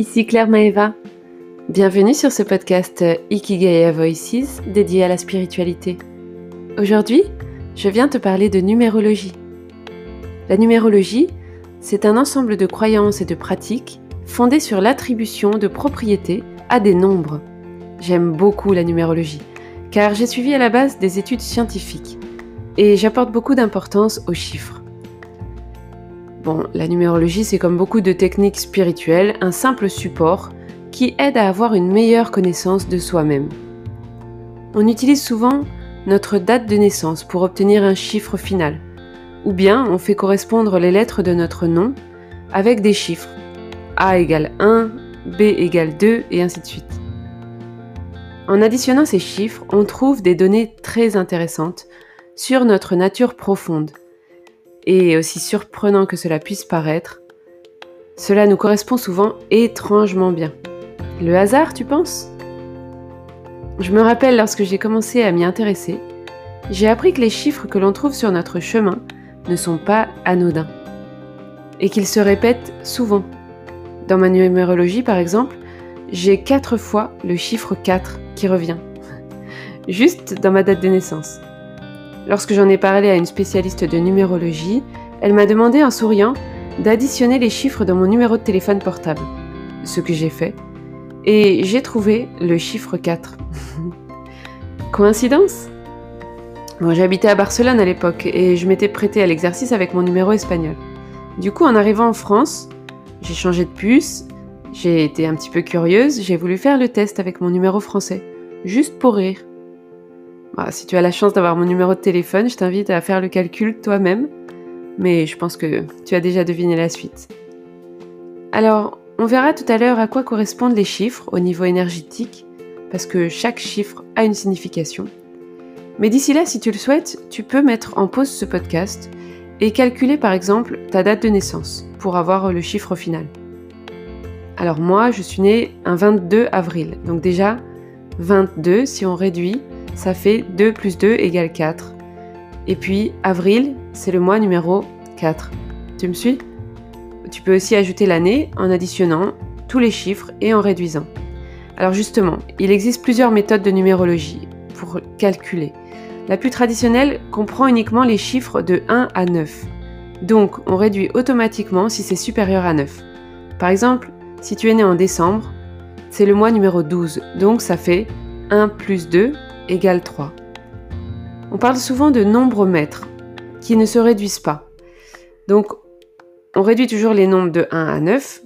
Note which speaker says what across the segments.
Speaker 1: ici Claire Maeva. Bienvenue sur ce podcast Ikigaya Voices dédié à la spiritualité. Aujourd'hui, je viens te parler de numérologie. La numérologie, c'est un ensemble de croyances et de pratiques fondées sur l'attribution de propriétés à des nombres. J'aime beaucoup la numérologie, car j'ai suivi à la base des études scientifiques et j'apporte beaucoup d'importance aux chiffres. La numérologie, c'est comme beaucoup de techniques spirituelles, un simple support qui aide à avoir une meilleure connaissance de soi-même. On utilise souvent notre date de naissance pour obtenir un chiffre final, ou bien on fait correspondre les lettres de notre nom avec des chiffres. A égale 1, B égale 2 et ainsi de suite. En additionnant ces chiffres, on trouve des données très intéressantes sur notre nature profonde, et aussi surprenant que cela puisse paraître, cela nous correspond souvent étrangement bien. Le hasard, tu penses? Je me rappelle lorsque j'ai commencé à m'y intéresser, j'ai appris que les chiffres que l'on trouve sur notre chemin ne sont pas anodins et qu'ils se répètent souvent. Dans ma numérologie, par exemple, j'ai quatre fois le chiffre 4 qui revient, juste dans ma date de naissance. Lorsque j'en ai parlé à une spécialiste de numérologie, elle m'a demandé en souriant d'additionner les chiffres dans mon numéro de téléphone portable. Ce que j'ai fait. Et j'ai trouvé le chiffre 4. Coïncidence? Bon, j'habitais à Barcelone à l'époque et je m'étais prêtée à l'exercice avec mon numéro espagnol. Du coup, en arrivant en France, j'ai changé de puce, j'ai été un petit peu curieuse, j'ai voulu faire le test avec mon numéro français, juste pour rire. Bah, si tu as la chance d'avoir mon numéro de téléphone, je t'invite à faire le calcul toi-même, mais je pense que tu as déjà deviné la suite. Alors, on verra tout à l'heure à quoi correspondent les chiffres au niveau énergétique, parce que chaque chiffre a une signification. Mais d'ici là, si tu le souhaites, tu peux mettre en pause ce podcast et calculer par exemple ta date de naissance pour avoir le chiffre final. Alors moi, je suis née un 22 avril, donc déjà 22 si on réduit, ça fait 2 plus 2 égale 4. Et puis avril, c'est le mois numéro 4. Tu me suis? Tu peux aussi ajouter l'année en additionnant tous les chiffres et en réduisant. Alors justement, il existe plusieurs méthodes de numérologie pour calculer. La plus traditionnelle comprend uniquement les chiffres de 1 à 9. Donc on réduit automatiquement si c'est supérieur à 9. Par exemple, si tu es né en décembre, c'est le mois numéro 12, donc ça fait 1 plus 2 égale 3. On parle souvent de nombres maîtres qui ne se réduisent pas. Donc, on réduit toujours les nombres de 1 à 9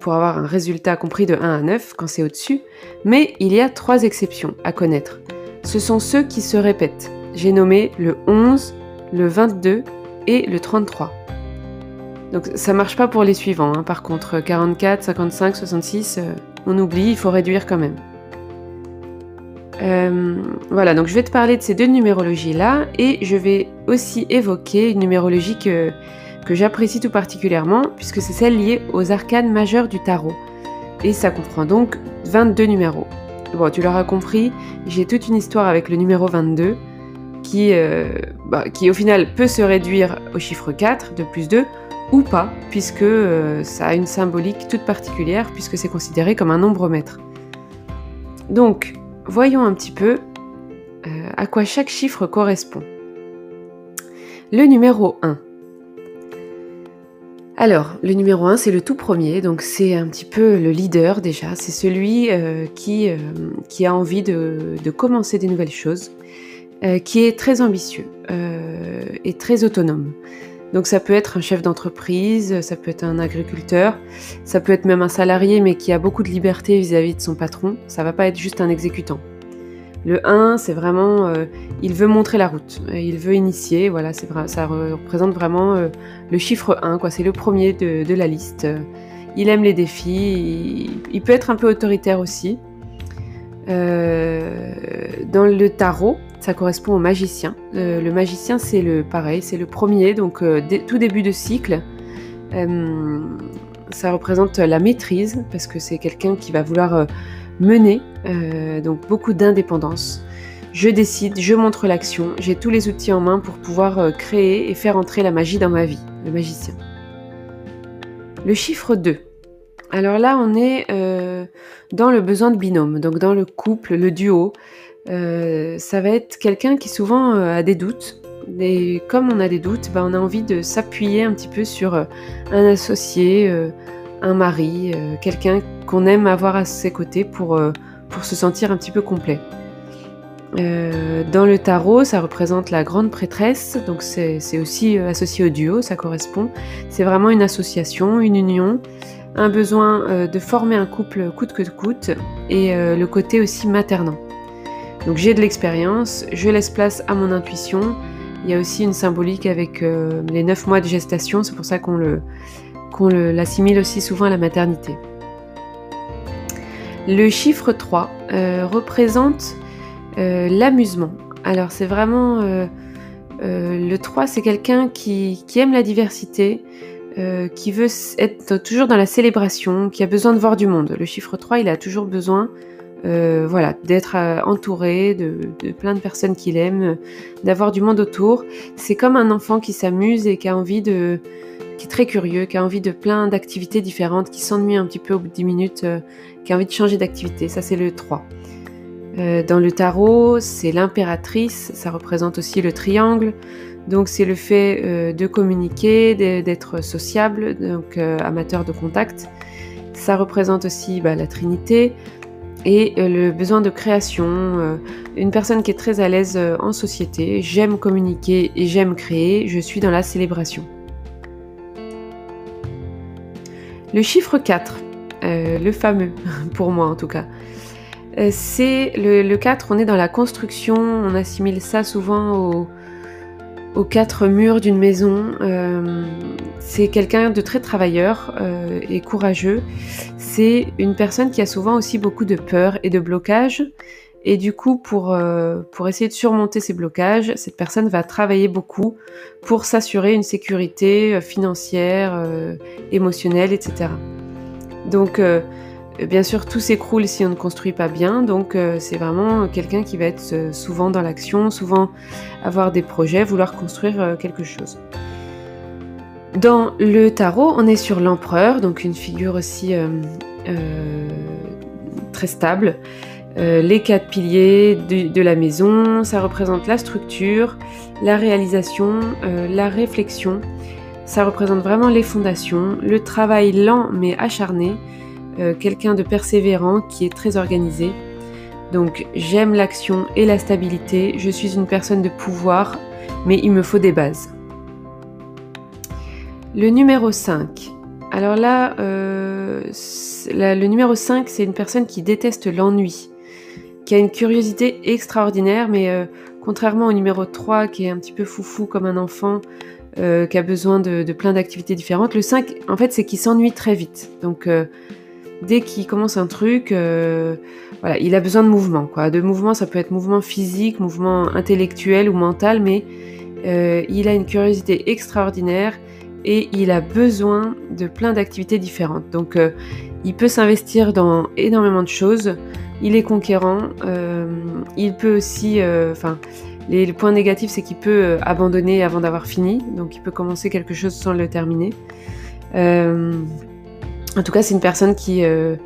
Speaker 1: pour avoir un résultat compris de 1 à 9 quand c'est au-dessus, mais il y a trois exceptions à connaître. Ce sont ceux qui se répètent. J'ai nommé le 11, le 22 et le 33. Donc ça marche pas pour les suivants. Hein. Par contre, 44, 55, 66, on oublie, il faut réduire quand même. Euh, voilà, donc je vais te parler de ces deux numérologies-là et je vais aussi évoquer une numérologie que, que j'apprécie tout particulièrement puisque c'est celle liée aux arcanes majeurs du tarot. Et ça comprend donc 22 numéros. Bon, tu l'auras compris, j'ai toute une histoire avec le numéro 22 qui, euh, bah, qui au final peut se réduire au chiffre 4 de plus 2 ou pas, puisque euh, ça a une symbolique toute particulière, puisque c'est considéré comme un nombre maître. Donc, voyons un petit peu euh, à quoi chaque chiffre correspond. Le numéro 1. Alors, le numéro 1, c'est le tout premier, donc c'est un petit peu le leader déjà, c'est celui euh, qui, euh, qui a envie de, commencer des nouvelles choses, qui est très ambitieux et très autonome. Donc ça peut être un chef d'entreprise, ça peut être un agriculteur, ça peut être même un salarié mais qui a beaucoup de liberté vis-à-vis de son patron. Ça va pas être juste un exécutant. Le 1, c'est vraiment, euh, il veut montrer la route, il veut initier, voilà, ça représente vraiment euh, le chiffre 1, quoi. C'est le premier de, la liste. Il aime les défis, il, peut être un peu autoritaire aussi. Euh, dans le tarot, ça correspond au magicien. Euh, le magicien, c'est le pareil, c'est le premier, donc euh, tout début de cycle. Euh, ça représente la maîtrise, parce que c'est quelqu'un qui va vouloir mener, donc beaucoup d'indépendance. Je décide, je montre l'action, j'ai tous les outils en main pour pouvoir créer et faire entrer la magie dans ma vie, le magicien. Le chiffre 2. Alors là, on est dans le besoin de binôme, donc dans le couple, le duo. Ça va être quelqu'un qui souvent a des doutes. Et comme on a des doutes, bah, on a envie de s'appuyer un petit peu sur un associé, un mari, quelqu'un qu'on aime avoir à ses côtés pour, se sentir un petit peu complet. Euh, dans le tarot, ça représente la grande prêtresse, donc c'est aussi euh, associé au duo, ça correspond. C'est vraiment une association, une union, un besoin euh, de former un couple coûte que coûte, et le côté aussi maternant. Donc j'ai de l'expérience, je laisse place à mon intuition. Il y a aussi une symbolique avec les 9 mois de gestation, c'est pour ça qu'on l'assimile aussi souvent à la maternité. Le chiffre 3 représente euh, l'amusement. Alors c'est vraiment... Euh, euh, le 3, c'est quelqu'un qui, aime la diversité, qui veut être toujours dans la célébration, qui a besoin de voir du monde. Le chiffre 3, il a toujours besoin voilà, d'être entouré de, plein de personnes qu'il aime, d'avoir du monde autour. C'est comme un enfant qui s'amuse et qui a envie de, qui est très curieux, qui a envie de plein d'activités différentes, qui s'ennuie un petit peu au bout de 10 minutes, qui a envie de changer d'activité. Ça, c'est le 3. Euh, dans le tarot, c'est l'impératrice, ça représente aussi le triangle. Donc c'est le fait euh, de communiquer, d'être sociable, donc euh, amateur de contact. Ça représente aussi bah, la Trinité et le besoin de création. une personne qui est très à l'aise en société. J'aime communiquer et j'aime créer. Je suis dans la célébration. Le chiffre 4, le fameux, pour moi en tout cas. Euh, c'est le, 4, on est dans la construction, on assimile ça souvent aux, quatre murs d'une maison. Euh, c'est quelqu'un de très travailleur euh, et courageux. C'est une personne qui a souvent aussi beaucoup de peur et de blocage. Et du coup, pour, pour essayer de surmonter ces blocages, cette personne va travailler beaucoup pour s'assurer une sécurité financière, émotionnelle, etc. Donc, euh, bien sûr, tout s'écroule si on ne construit pas bien, donc euh, c'est vraiment quelqu'un qui va être euh, souvent dans l'action, souvent avoir des projets, vouloir construire quelque chose. Dans le tarot, on est sur l'empereur, donc une figure aussi très stable. les quatre piliers de, la maison, ça représente la structure, la réalisation, la réflexion. Ça représente vraiment les fondations, le travail lent mais acharné, euh, quelqu'un de persévérant qui est très organisé. Donc j'aime l'action et la stabilité, je suis une personne de pouvoir, mais il me faut des bases. Le numéro 5. Alors là, euh, le numéro 5, c'est une personne qui déteste l'ennui, qui a une curiosité extraordinaire, mais euh, contrairement au numéro 3, qui est un petit peu foufou comme un enfant, qui a besoin de, plein d'activités différentes, le 5, en fait, c'est qu'il s'ennuie très vite. Donc dès qu'il commence un truc, euh, voilà, il a besoin de mouvement. De mouvement, ça peut être mouvement physique, mouvement intellectuel ou mental, mais euh, il a une curiosité extraordinaire et il a besoin de plein d'activités différentes. Donc, euh, il peut s'investir dans énormément de choses. Il est conquérant. il peut aussi, enfin, les, points négatifs, c'est qu'il peut abandonner avant d'avoir fini. Donc, il peut commencer quelque chose sans le terminer. En tout cas, c'est une personne qui, euh,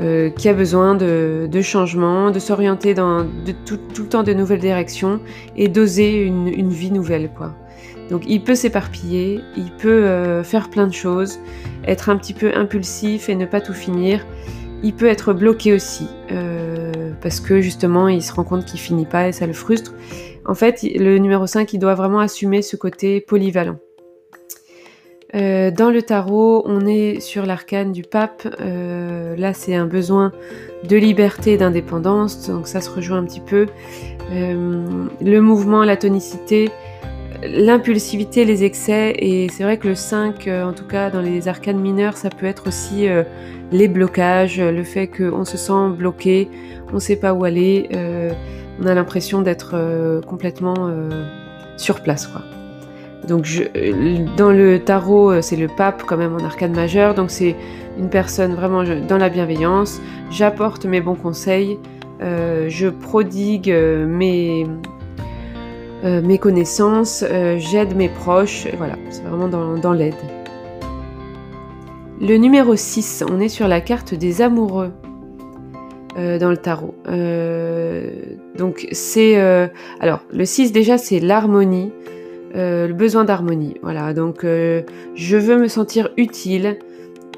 Speaker 1: euh, qui a besoin de, de changement, de s'orienter dans de, tout, le temps de nouvelles directions et d'oser une, une, vie nouvelle. Quoi. Donc il peut s'éparpiller, il peut euh, faire plein de choses, être un petit peu impulsif et ne pas tout finir. Il peut être bloqué aussi, parce que justement il se rend compte qu'il finit pas et ça le frustre. En fait, le numéro 5, il doit vraiment assumer ce côté polyvalent. Euh, dans le tarot, on est sur l'arcane du pape. Euh, là, c'est un besoin de liberté d'indépendance, donc ça se rejoint un petit peu. Euh, le mouvement, la tonicité, l'impulsivité, les excès, et c'est vrai que le 5, en tout cas dans les arcanes mineures, ça peut être aussi les blocages, le fait qu'on se sent bloqué, on ne sait pas où aller, on a l'impression d'être complètement sur place, quoi. Donc dans le tarot, euh, c'est le pape quand même en arcane majeur, donc c'est une personne vraiment dans la bienveillance. J'apporte mes bons conseils, euh, je prodigue euh, mes, connaissances, j'aide mes proches, voilà, c'est vraiment dans, l'aide. Le numéro 6, on est sur la carte des amoureux euh, dans le tarot. Euh, donc c'est... euh, alors, le 6 déjà, c'est l'harmonie, euh, le besoin d'harmonie. Voilà, donc euh, je veux me sentir utile,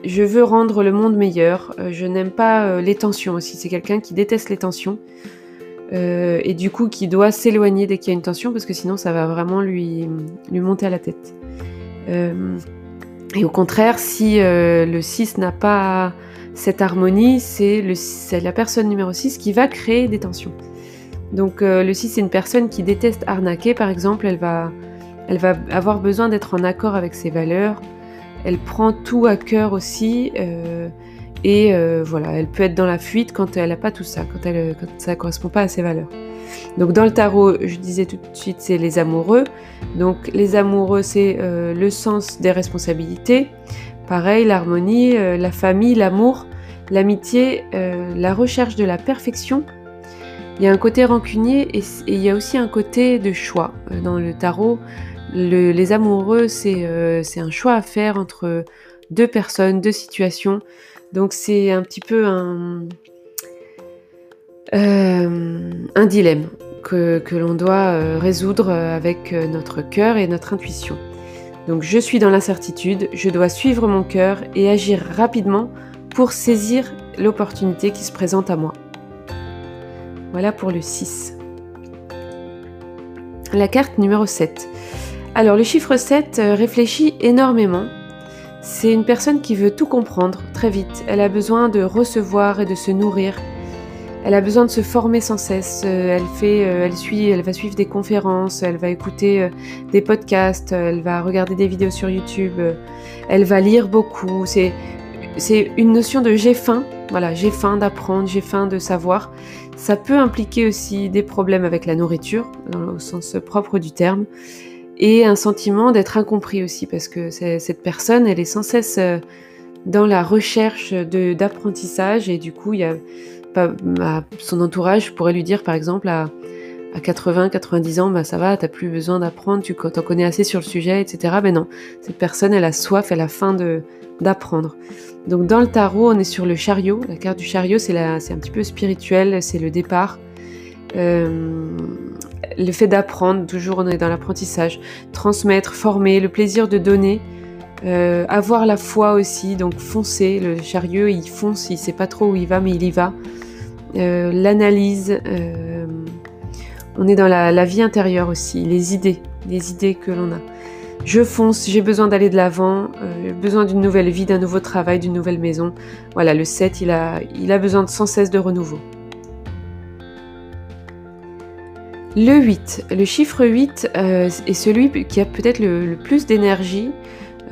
Speaker 1: je veux rendre le monde meilleur, euh, je n'aime pas euh, les tensions aussi, c'est quelqu'un qui déteste les tensions. Euh, et du coup qui doit s'éloigner dès qu'il y a une tension parce que sinon ça va vraiment lui, lui monter à la tête. Euh, et au contraire, si euh, le 6 n'a pas cette harmonie, c'est la personne numéro 6 qui va créer des tensions. Donc le 6 c'est une personne qui déteste arnaquer par exemple, elle va, elle va avoir besoin d'être en accord avec ses valeurs, elle prend tout à cœur aussi et euh, voilà, elle peut être dans la fuite quand elle n'a pas tout ça, quand, elle, quand ça ne correspond pas à ses valeurs. Donc dans le tarot, je disais tout de suite, c'est les amoureux. Donc les amoureux, c'est euh, le sens des responsabilités. Pareil, l'harmonie, euh, la famille, l'amour, l'amitié, euh, la recherche de la perfection. Il y a un côté rancunier et, il y a aussi un côté de choix. Euh, Dans le tarot, le- les amoureux, euh, c'est un choix à faire entre deux personnes, deux situations. Donc c'est un petit peu un, euh, dilemme que, que l'on doit euh, résoudre avec euh, notre cœur et notre intuition. Donc je suis dans l'incertitude, je dois suivre mon cœur et agir rapidement pour saisir l'opportunité qui se présente à moi. Voilà pour le 6. La carte numéro 7. Alors le chiffre 7 euh, réfléchit énormément. C'est une personne qui veut tout comprendre très vite. Elle a besoin de recevoir et de se nourrir. Elle a besoin de se former sans cesse. Euh, Elle fait, euh, elle suit, elle va suivre des conférences, elle va écouter euh, des podcasts, elle va regarder des vidéos sur YouTube, elle va lire beaucoup. C'est, une notion de j'ai faim. Voilà, j'ai faim d'apprendre, j'ai faim de savoir. Ça peut impliquer aussi des problèmes avec la nourriture, dans le- au sens propre du terme, et un sentiment d'être incompris aussi, parce que cette personne, elle est sans cesse euh, dans la recherche d'apprentissage, et du coup, il y a son entourage pourrait lui dire, par exemple, à, à 80, 90 ans, bah ça va, t'as plus besoin d'apprendre, tu t'en connais assez sur le sujet, etc. Mais non, cette personne, elle a soif, elle a faim d'apprendre. Donc dans le tarot, on est sur le chariot. La carte du chariot, c'est un petit peu spirituel, c'est le départ. Euh, le fait d'apprendre, toujours on est dans l'apprentissage, transmettre, former, le plaisir de donner, euh, avoir la foi aussi, donc foncer. Le chariot, il fonce, il sait pas trop où il va, mais il y va. Euh, l'analyse, on est dans la, vie intérieure aussi, les idées, les idées que l'on a. Je fonce, j'ai besoin d'aller de l'avant, j'ai besoin d'une nouvelle vie, d'un nouveau travail, d'une nouvelle maison. Voilà, le 7, il a, il a besoin de sans cesse de renouveau. Le 8, le chiffre 8 euh, est celui qui a peut-être le, plus d'énergie.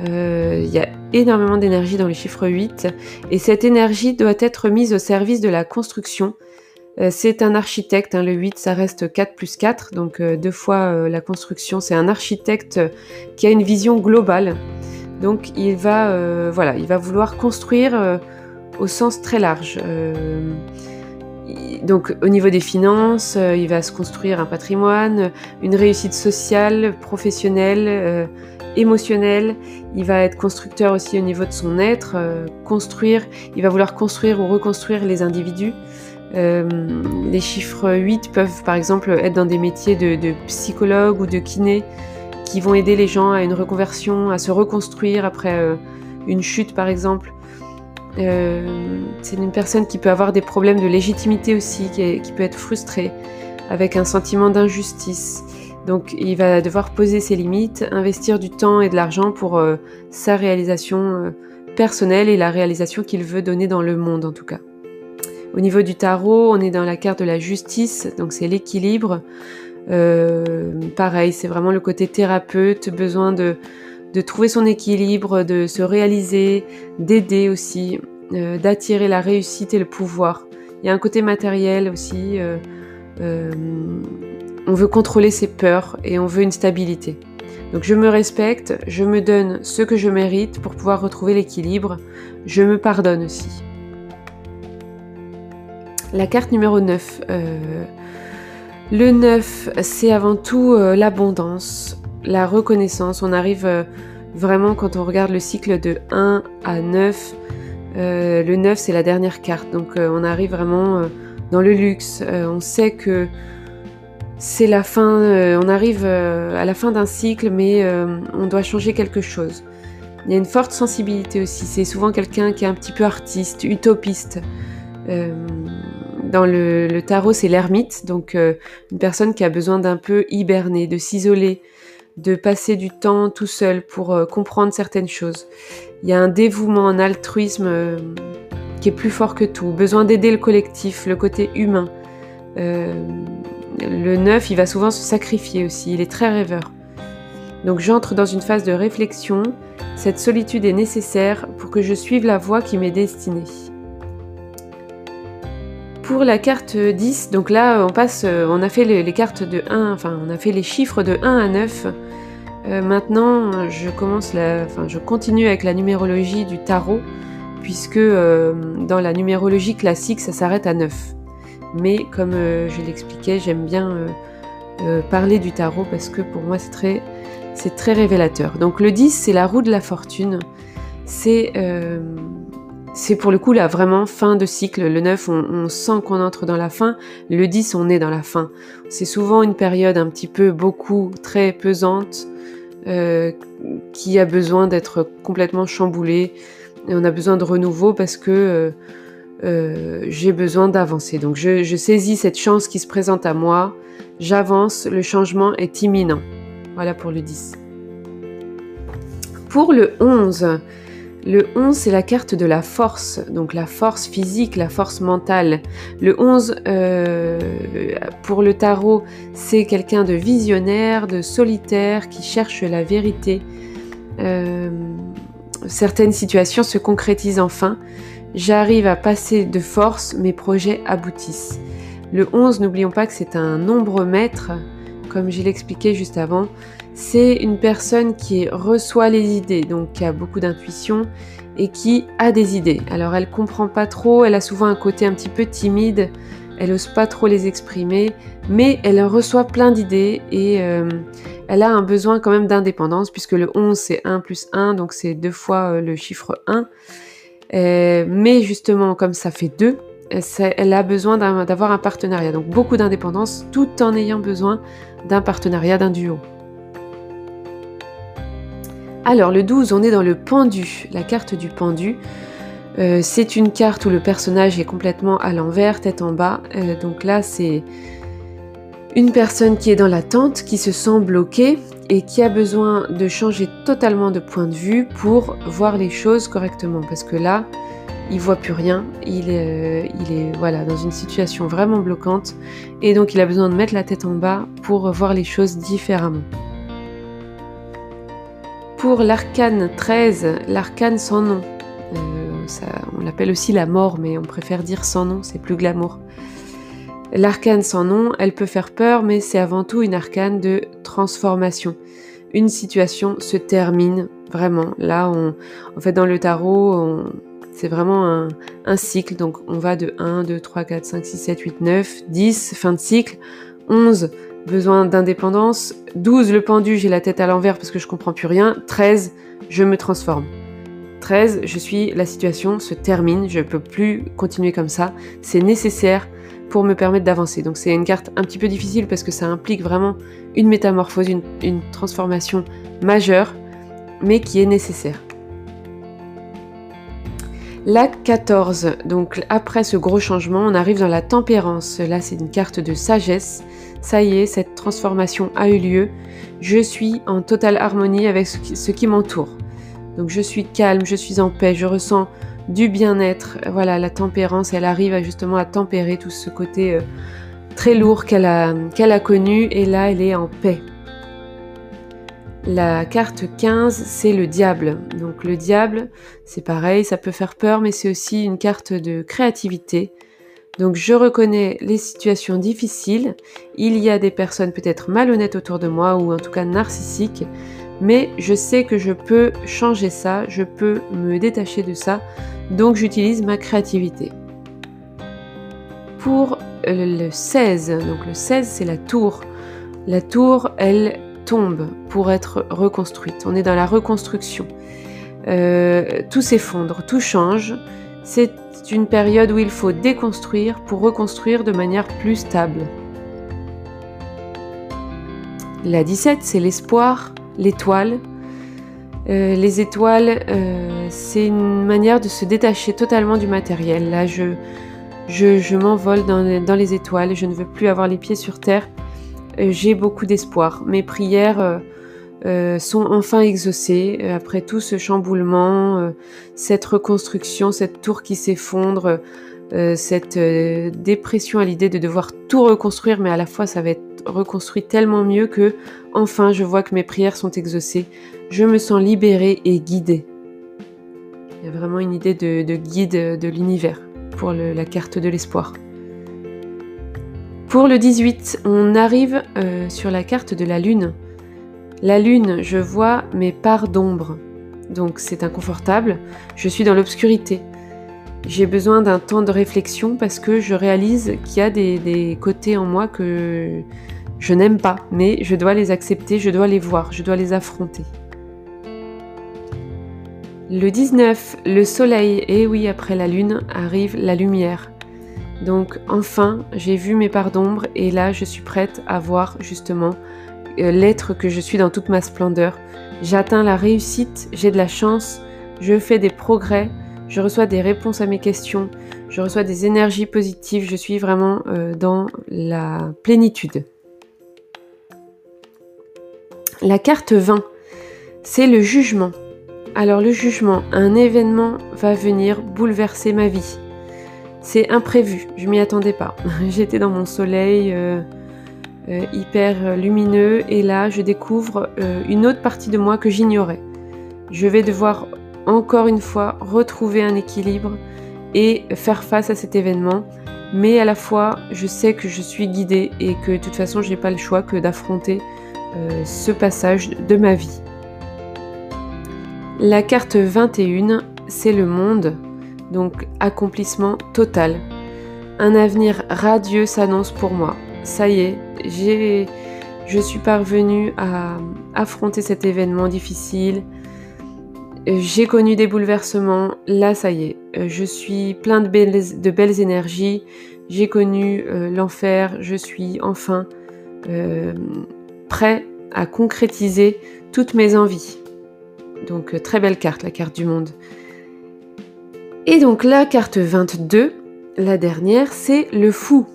Speaker 1: Euh, il y a énormément d'énergie dans le chiffre 8 et cette énergie doit être mise au service de la construction. Euh, c'est un architecte, hein, le 8 ça reste 4 plus 4, donc deux fois la construction. C'est un architecte qui a une vision globale. Donc il va, voilà, il va vouloir construire au sens très large. Donc au niveau des finances, euh, il va se construire un patrimoine, une réussite sociale, professionnelle, euh, émotionnelle. Il va être constructeur aussi au niveau de son être, euh, construire. Il va vouloir construire ou reconstruire les individus. Les chiffres 8 peuvent par exemple être dans des métiers de, psychologue ou de kiné qui vont aider les gens à une reconversion, à se reconstruire après une chute par exemple. Euh, c'est une personne qui peut avoir des problèmes de légitimité aussi, qui, peut être frustrée, avec un sentiment d'injustice. Donc il va devoir poser ses limites, investir du temps et de l'argent pour euh, sa réalisation euh, personnelle et la réalisation qu'il veut donner dans le monde en tout cas. Au niveau du tarot, on est dans la carte de la justice, donc c'est l'équilibre. Pareil, c'est vraiment le côté thérapeute, besoin de, de trouver son équilibre, de se réaliser, d'aider aussi, euh, d'attirer la réussite et le pouvoir. Il y a un côté matériel aussi. euh, euh, on veut contrôler ses peurs et on veut une stabilité. Donc je me respecte, je me donne ce que je mérite pour pouvoir retrouver l'équilibre. Je me pardonne aussi. La carte numéro 9. euh, le 9, c'est avant tout l'abondance, la reconnaissance. On arrive euh, Vraiment, quand on regarde le cycle de 1 à 9, euh, le 9 c'est la dernière carte. Donc euh, on arrive vraiment dans le luxe. on sait que c'est la fin, on arrive à la fin d'un cycle, mais on doit changer quelque chose. Il y a une forte sensibilité aussi. C'est souvent quelqu'un qui est un petit peu artiste, utopiste. dans le, tarot, c'est l'ermite, donc une personne qui a besoin d'un peu hiberner, de s'isoler, de passer du temps tout seul pour euh, comprendre certaines choses. Il y a un dévouement, un altruisme euh, qui est plus fort que tout. Besoin d'aider le collectif, le côté humain. Euh, le neuf, il va souvent se sacrifier aussi. Il est très rêveur. Donc j'entre dans une phase de réflexion. Cette solitude est nécessaire pour que je suive la voie qui m'est destinée. Pour la carte 10, donc là on passe, on a fait les, cartes de 1, enfin on a fait les chiffres de 1 à 9. Euh, maintenant, je commence enfin, je continue avec la numérologie du tarot, puisque euh, dans la numérologie classique, ça s'arrête à 9. Mais comme euh, je l'expliquais, j'aime bien parler du tarot parce que pour moi, c'est très, c'est très révélateur. Donc le 10, c'est la roue de la fortune. C'est c'est pour le coup là vraiment fin de cycle. Le 9, on, on sent qu'on entre dans la fin. Le 10, on est dans la fin. C'est souvent une période un petit peu beaucoup, très pesante, euh, qui a besoin d'être complètement chamboulé. Et on a besoin de renouveau parce que euh, euh, j'ai besoin d'avancer. Donc je, je, saisis cette chance qui se présente à moi. J'avance, le changement est imminent. Voilà pour le 10. Pour le 11, le 11, c'est la carte de la force, donc la force physique, la force mentale. Le 11, euh, pour le tarot, c'est quelqu'un de visionnaire, de solitaire, qui cherche la vérité. Euh, certaines situations se concrétisent enfin. J'arrive à passer de force, mes projets aboutissent. Le 11, n'oublions pas que c'est un nombre maître, comme je l'expliquais juste avant c'est une personne qui reçoit les idées, donc qui a beaucoup d'intuition et qui a des idées. Alors elle comprend pas trop, elle a souvent un côté un petit peu timide, elle n'ose pas trop les exprimer, mais elle reçoit plein d'idées et euh, elle a un besoin quand même d'indépendance puisque le 11 c'est 1 plus 1, donc c'est deux fois euh, le chiffre 1. Euh, mais justement comme ça fait 2, elle a besoin d'avoir un partenariat, donc beaucoup d'indépendance tout en ayant besoin d'un partenariat, d'un duo. Alors le 12, on est dans le pendu, la carte du pendu. Euh, c'est une carte où le personnage est complètement à l'envers, tête en bas. Euh, donc là, c'est une personne qui est dans l'attente, qui se sent bloquée et qui a besoin de changer totalement de point de vue pour voir les choses correctement. Parce que là, il voit plus rien, il est, euh, il est voilà, dans une situation vraiment bloquante et donc il a besoin de mettre la tête en bas pour voir les choses différemment. Pour l'arcane 13, l'arcane sans nom, euh, on l'appelle aussi la mort, mais on préfère dire sans nom, c'est plus glamour. L'arcane sans nom, elle peut faire peur, mais c'est avant tout une arcane de transformation. Une situation se termine, vraiment. Là, on, en fait, dans le tarot, c'est vraiment un, un, cycle. Donc, on va de 1, 2, 3, 4, 5, 6, 7, 8, 9, 10, fin de cycle. 11, besoin d'indépendance. 12, le pendu, j'ai la tête à l'envers parce que je comprends plus rien. 13, je me transforme. 13, je suis, la situation se termine, je ne peux plus continuer comme ça. C'est nécessaire pour me permettre d'avancer. Donc c'est une carte un petit peu difficile parce que ça implique vraiment une métamorphose, une, une transformation majeure, mais qui est nécessaire. La 14, donc après ce gros changement, on arrive dans la tempérance. Là, c'est une carte de sagesse ça y est, cette transformation a eu lieu, je suis en totale harmonie avec ce qui, m'entoure. Donc je suis calme, je suis en paix, je ressens du bien-être. Voilà, la tempérance, elle arrive justement à tempérer tout ce côté euh, très lourd qu'elle a, qu'elle a connu et là, elle est en paix. La carte 15, c'est le diable. Donc le diable, c'est pareil, ça peut faire peur, mais c'est aussi une carte de créativité, donc je reconnais les situations difficiles, il y a des personnes peut-être malhonnêtes autour de moi ou en tout cas narcissiques, mais je sais que je peux changer ça, je peux me détacher de ça, donc j'utilise ma créativité. Pour le 16, donc le 16 c'est la tour. La tour, elle tombe pour être reconstruite. On est dans la reconstruction. Euh, tout s'effondre, tout change. Une période où il faut déconstruire pour reconstruire de manière plus stable. La 17, c'est l'espoir, l'étoile. Euh, les étoiles, euh, c'est une manière de se détacher totalement du matériel. Là, je, je, m'envole dans, les étoiles, je ne veux plus avoir les pieds sur terre. Euh, j'ai beaucoup d'espoir. Mes prières sont enfin exaucées après tout ce chamboulement, cette reconstruction, cette tour qui s'effondre, cette dépression à l'idée de devoir tout reconstruire, mais à la fois ça va être reconstruit tellement mieux que enfin je vois que mes prières sont exaucées. Je me sens libérée et guidée. Il y a vraiment une idée de, guide de l'univers pour la carte de l'espoir. Pour le 18, on arrive euh, sur la carte de la lune. La lune, je vois mes parts d'ombre. Donc c'est inconfortable. Je suis dans l'obscurité. J'ai besoin d'un temps de réflexion parce que je réalise qu'il y a des côtés en moi que je n'aime pas, mais je dois les accepter, je dois les voir, je dois les affronter. Le 19, le soleil, et oui, après la lune arrive la lumière. Donc enfin, j'ai vu mes parts d'ombre et là, je suis prête à voir justement l'être que je suis dans toute ma splendeur. J'atteins la réussite, j'ai de la chance, je fais des progrès, je reçois des réponses à mes questions, je reçois des énergies positives, je suis vraiment euh, dans la plénitude. La carte 20, c'est le jugement. Alors le jugement, un événement va venir bouleverser ma vie. C'est imprévu, je m'y attendais pas. J'étais dans mon soleil euh, euh, hyper lumineux et là je découvre euh, une autre partie de moi que j'ignorais. Je vais devoir encore une fois retrouver un équilibre et faire face à cet événement. Mais à la fois, je sais que je suis guidée et que de toute façon, je n'ai pas le choix que d'affronter euh, ce passage de ma vie. La carte 21, c'est le monde, donc accomplissement total. Un avenir radieux s'annonce pour moi. Ça y est, je suis parvenue à affronter cet événement difficile. J'ai connu des bouleversements. Là, ça y est, je suis plein de belles, énergies. J'ai connu euh, l'enfer. Je suis enfin euh, prêt à concrétiser toutes mes envies. Donc euh, très belle carte, la carte du monde. Et donc la carte 22, la dernière, c'est le fou.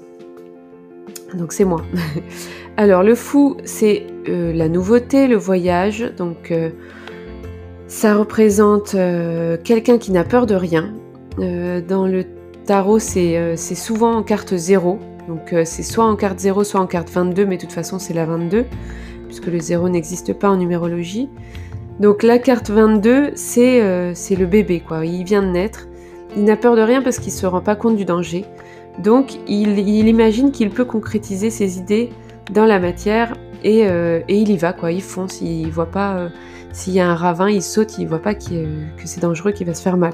Speaker 1: Donc c'est moi. Alors le fou, c'est euh, la nouveauté, le voyage. Donc euh, ça représente quelqu'un qui n'a peur de rien. dans le tarot, c'est souvent en carte 0. Donc c'est soit en carte 0, soit en carte 22, mais de toute façon c'est la 22, puisque le 0 n'existe pas en numérologie. Donc la carte 22, euh, c'est le bébé, quoi. Il vient de naître. Il n'a peur de rien parce qu'il ne se rend pas compte du danger. Donc il, imagine qu'il peut concrétiser ses idées dans la matière et, euh, il y va, quoi. Il fonce, il voit pas euh, s'il y a un ravin, il saute, il voit pas que c'est dangereux, qu'il va se faire mal.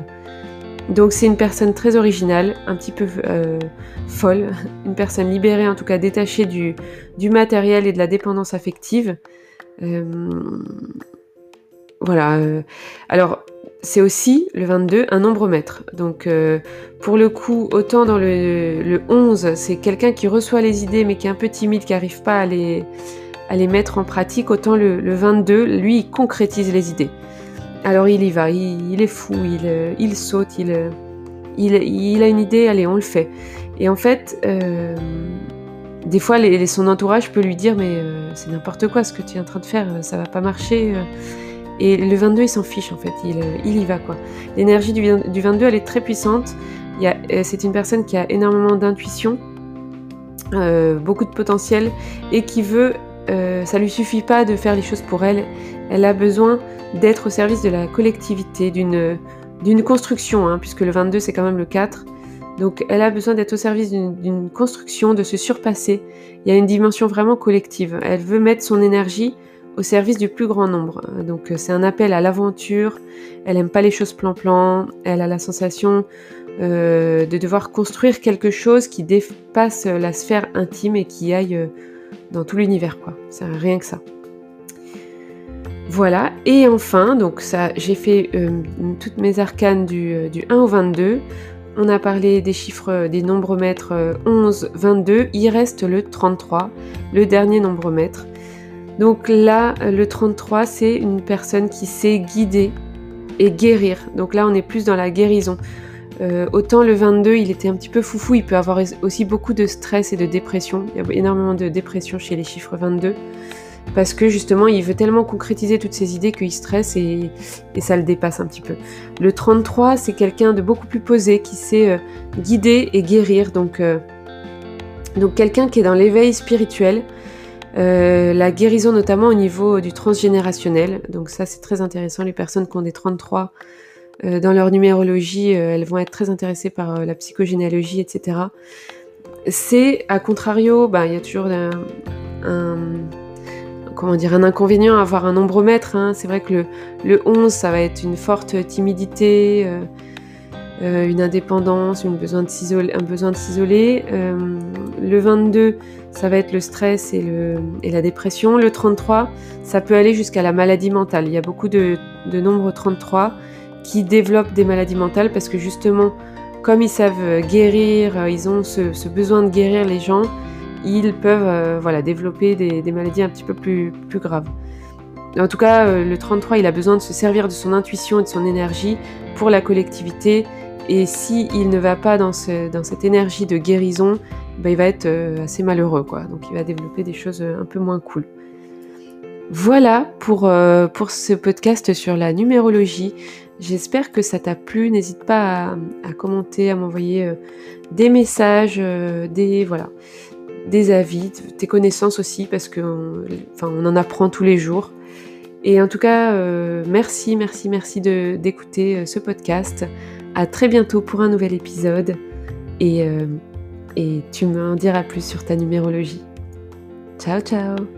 Speaker 1: Donc c'est une personne très originale, un petit peu euh, folle, une personne libérée, en tout cas détachée du, matériel et de la dépendance affective. Voilà. Alors c'est aussi le 22 un nombre maître. Donc pour le coup, autant dans le, 11, c'est quelqu'un qui reçoit les idées mais qui est un peu timide, qui n'arrive pas à les, à les mettre en pratique, autant le, le 22, lui, il concrétise les idées. Alors il y va, il, est fou, il, euh, saute, euh, il, il, a une idée, allez, on le fait. Et en fait, euh, des fois, son entourage peut lui dire Mais c'est n'importe quoi ce que tu es en train de faire, ça va pas marcher. Et le 22, il s'en fiche en fait, il, il y va quoi. L'énergie du, du, 22, elle est très puissante. C'est une personne qui a énormément d'intuition, beaucoup de potentiel et qui veut. ça lui suffit pas de faire les choses pour elle, elle a besoin d'être au service de la collectivité, d'une construction, hein, puisque le 22 c'est quand même le 4. Donc elle a besoin d'être au service d'une construction, de se surpasser. Il y a une dimension vraiment collective. Elle veut mettre son énergie au service du plus grand nombre. Donc c'est un appel à l'aventure. Elle aime pas les choses plan-plan. Elle a la sensation euh, de devoir construire quelque chose qui dépasse la sphère intime et qui aille euh, dans tout l'univers. quoi. C'est rien que ça. Voilà, et enfin, donc ça, j'ai fait toutes mes arcanes du, du 1 au 22. On a parlé des chiffres, des nombres mètres 11, 22. Il reste le 33, le dernier nombre mètre. Donc là, le 33, c'est une personne qui sait guider et guérir. Donc là, on est plus dans la guérison. Euh, autant le 22, il était un petit peu foufou, il peut avoir aussi beaucoup de stress et de dépression. Il y a énormément de dépression chez les chiffres 22. Parce que justement, il veut tellement concrétiser toutes ses idées qu'il stresse et, ça le dépasse un petit peu. Le 33, c'est quelqu'un de beaucoup plus posé, qui sait euh, guider et guérir. Euh, donc quelqu'un qui est dans l'éveil spirituel, la guérison notamment au niveau du transgénérationnel. Donc ça, c'est très intéressant. Les personnes qui ont des 33 euh, dans leur numérologie, euh, elles vont être très intéressées par euh, la psychogénéalogie, etc. C'est, à contrario, bah, il y a toujours un, comment dire, un inconvénient à avoir un nombromètre. Hein. C'est vrai que le, le, 11, ça va être une forte timidité, une indépendance, un besoin de s'isoler. le 22, ça va être le stress et, la dépression. Le 33, ça peut aller jusqu'à la maladie mentale. Il y a beaucoup de, de nombres 33 qui développent des maladies mentales parce que justement, comme ils savent euh, guérir, euh, ils ont ce, besoin de guérir les gens, ils peuvent euh, voilà, développer des, maladies un petit peu plus, plus graves. En tout cas, le 33, il a besoin de se servir de son intuition et de son énergie pour la collectivité. Et s'il il ne va pas dans, ce, dans, cette énergie de guérison, bah, il va être assez malheureux. Quoi. Donc il va développer des choses un peu moins cool. Voilà pour, pour ce podcast sur la numérologie. J'espère que ça t'a plu. N'hésite pas à, commenter, à m'envoyer euh, des messages, euh, des voilà, des avis, tes connaissances aussi, parce que enfin, on en apprend tous les jours. Et en tout cas, euh, merci, merci, merci d'écouter ce podcast. À très bientôt pour un nouvel épisode. Et, et tu m'en diras plus sur ta numérologie. Ciao, ciao